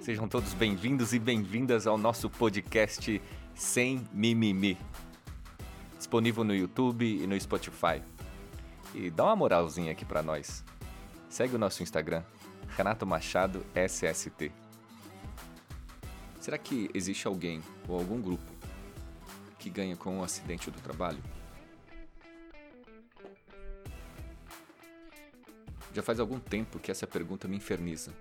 Sejam todos bem-vindos e bem-vindas ao nosso podcast Sem Mimimi. Disponível no YouTube e no Spotify. E dá uma moralzinha aqui para nós. Segue o nosso Instagram, Renato Machado SST. Será que existe alguém ou algum grupo que ganha com um acidente do trabalho? Já faz algum tempo que essa pergunta me inferniza.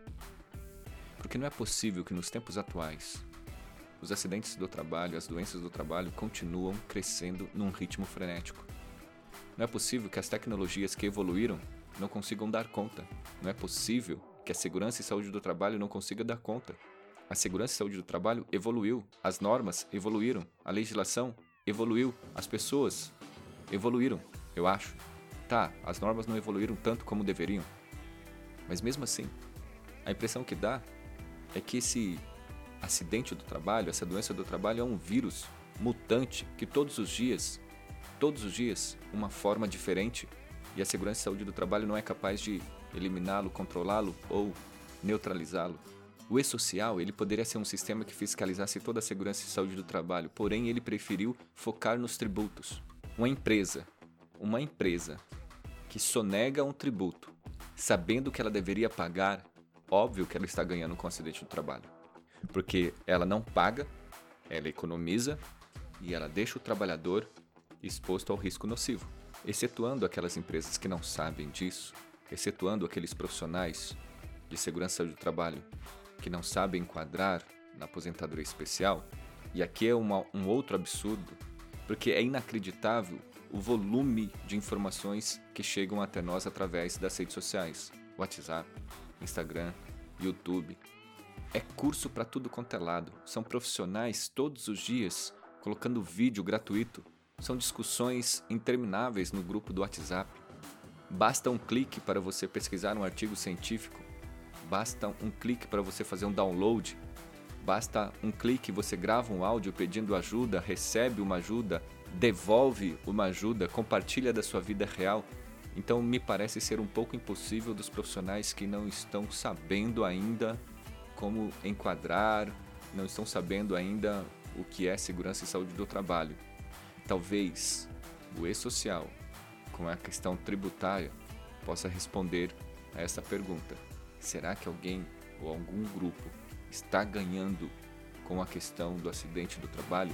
Porque não é possível que nos tempos atuais os acidentes do trabalho, as doenças do trabalho continuam crescendo num ritmo frenético. Não é possível que as tecnologias que evoluíram não consigam dar conta. Não é possível que a segurança e saúde do trabalho não consiga dar conta. A segurança e saúde do trabalho evoluiu, as normas evoluíram, a legislação evoluiu, as pessoas evoluíram, eu acho. Tá, as normas não evoluíram tanto como deveriam. Mas mesmo assim, a impressão que dá é que esse acidente do trabalho, essa doença do trabalho é um vírus mutante que todos os dias, todos os dias, uma forma diferente e a segurança e saúde do trabalho não é capaz de eliminá-lo, controlá-lo ou neutralizá-lo. O e-social ele poderia ser um sistema que fiscalizasse toda a segurança e saúde do trabalho, porém ele preferiu focar nos tributos. Uma empresa, uma empresa que sonega um tributo, sabendo que ela deveria pagar, óbvio que ela está ganhando com o acidente do trabalho. Porque ela não paga, ela economiza e ela deixa o trabalhador exposto ao risco nocivo. Excetuando aquelas empresas que não sabem disso, excetuando aqueles profissionais de segurança do trabalho que não sabem enquadrar na aposentadoria especial, e aqui é uma, um outro absurdo, porque é inacreditável o volume de informações que chegam até nós através das redes sociais, WhatsApp, Instagram, YouTube. É curso para tudo quanto é lado. São profissionais todos os dias colocando vídeo gratuito. São discussões intermináveis no grupo do WhatsApp. Basta um clique para você pesquisar um artigo científico. Basta um clique para você fazer um download. Basta um clique, você grava um áudio pedindo ajuda, recebe uma ajuda, devolve uma ajuda, compartilha da sua vida real. Então me parece ser um pouco impossível dos profissionais que não estão sabendo ainda como enquadrar, não estão sabendo ainda o que é segurança e saúde do trabalho. Talvez o e-social, com a questão tributária, possa responder a essa pergunta. Será que alguém ou algum grupo está ganhando com a questão do acidente do trabalho?